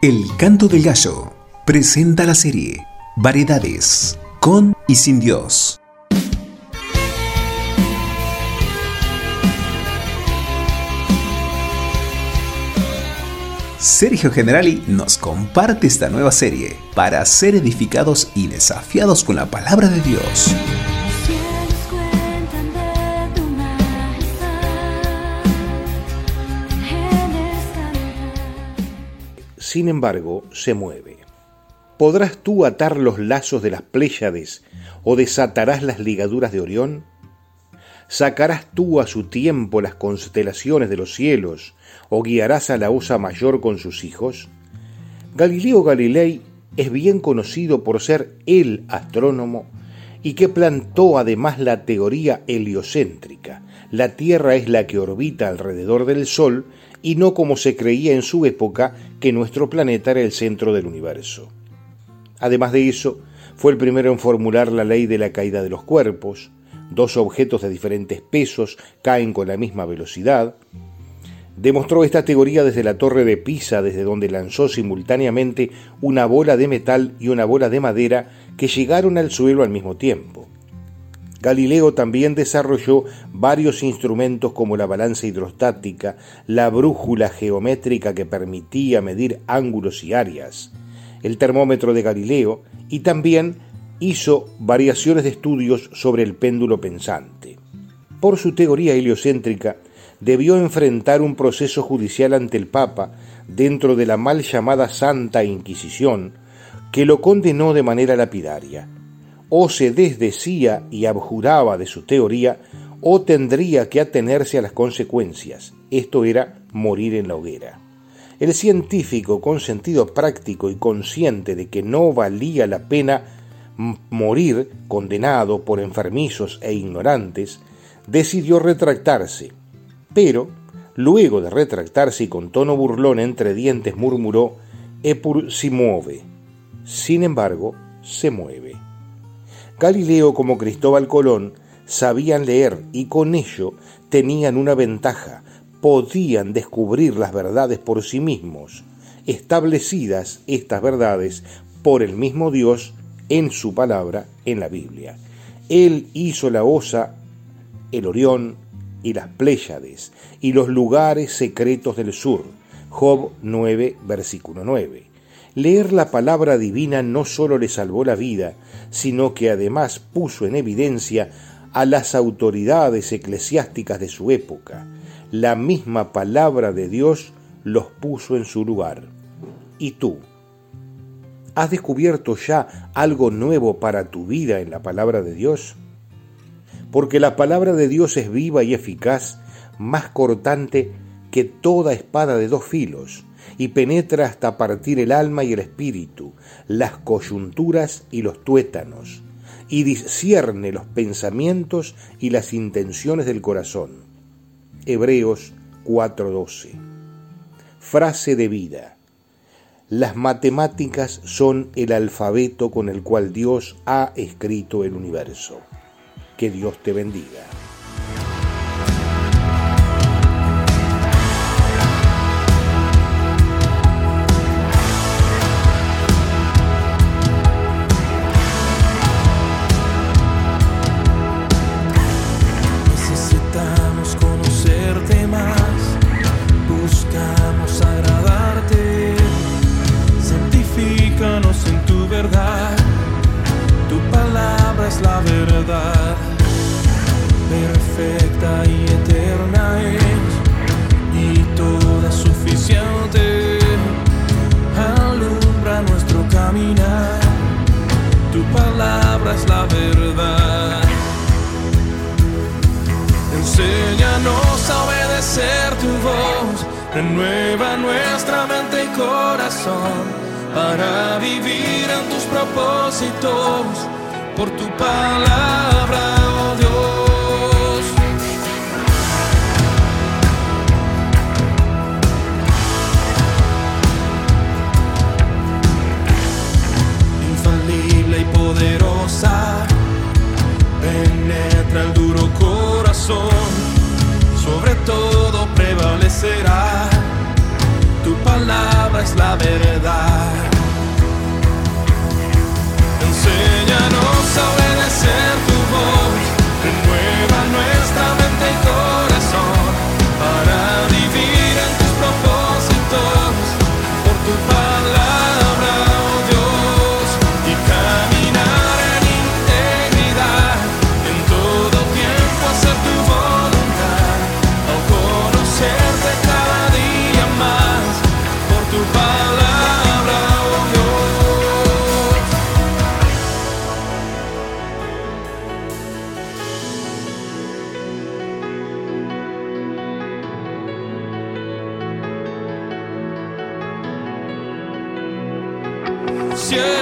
El Canto del Gallo presenta la serie Variedades con y sin Dios. Sergio Generali nos comparte esta nueva serie para ser edificados y desafiados con la palabra de Dios. Sin embargo, se mueve. ¿Podrás tú atar los lazos de las Pléyades o desatarás las ligaduras de Orión? ¿Sacarás tú a su tiempo las constelaciones de los cielos o guiarás a la osa mayor con sus hijos? Galileo Galilei es bien conocido por ser el astrónomo y que plantó además la teoría heliocéntrica. La Tierra es la que orbita alrededor del Sol y no como se creía en su época que nuestro planeta era el centro del universo. Además de eso, fue el primero en formular la ley de la caída de los cuerpos, dos objetos de diferentes pesos caen con la misma velocidad, demostró esta teoría desde la torre de Pisa, desde donde lanzó simultáneamente una bola de metal y una bola de madera que llegaron al suelo al mismo tiempo. Galileo también desarrolló varios instrumentos como la balanza hidrostática, la brújula geométrica que permitía medir ángulos y áreas, el termómetro de Galileo y también hizo variaciones de estudios sobre el péndulo pensante. Por su teoría heliocéntrica, debió enfrentar un proceso judicial ante el Papa dentro de la mal llamada Santa Inquisición, que lo condenó de manera lapidaria o se desdecía y abjuraba de su teoría, o tendría que atenerse a las consecuencias. Esto era morir en la hoguera. El científico, con sentido práctico y consciente de que no valía la pena morir condenado por enfermizos e ignorantes, decidió retractarse. Pero, luego de retractarse y con tono burlón entre dientes murmuró, Epur si mueve. Sin embargo, se mueve. Galileo como Cristóbal Colón sabían leer y con ello tenían una ventaja, podían descubrir las verdades por sí mismos, establecidas estas verdades por el mismo Dios en su palabra en la Biblia. Él hizo la osa, el Orión y las Pléyades y los lugares secretos del sur. Job 9, versículo 9. Leer la palabra divina no sólo le salvó la vida, sino que además puso en evidencia a las autoridades eclesiásticas de su época. La misma palabra de Dios los puso en su lugar. ¿Y tú? ¿Has descubierto ya algo nuevo para tu vida en la palabra de Dios? Porque la palabra de Dios es viva y eficaz, más cortante que toda espada de dos filos y penetra hasta partir el alma y el espíritu, las coyunturas y los tuétanos, y discierne los pensamientos y las intenciones del corazón. Hebreos 4:12. Frase de vida. Las matemáticas son el alfabeto con el cual Dios ha escrito el universo. Que Dios te bendiga. Perfecta y eterna es, y toda suficiente, alumbra nuestro caminar. Tu palabra es la verdad. Enséñanos a obedecer tu voz, renueva nuestra mente y corazón para vivir en tus propósitos por tu palabra. sobre todo prevalecerá tu palabra es la verdad. Monsieur.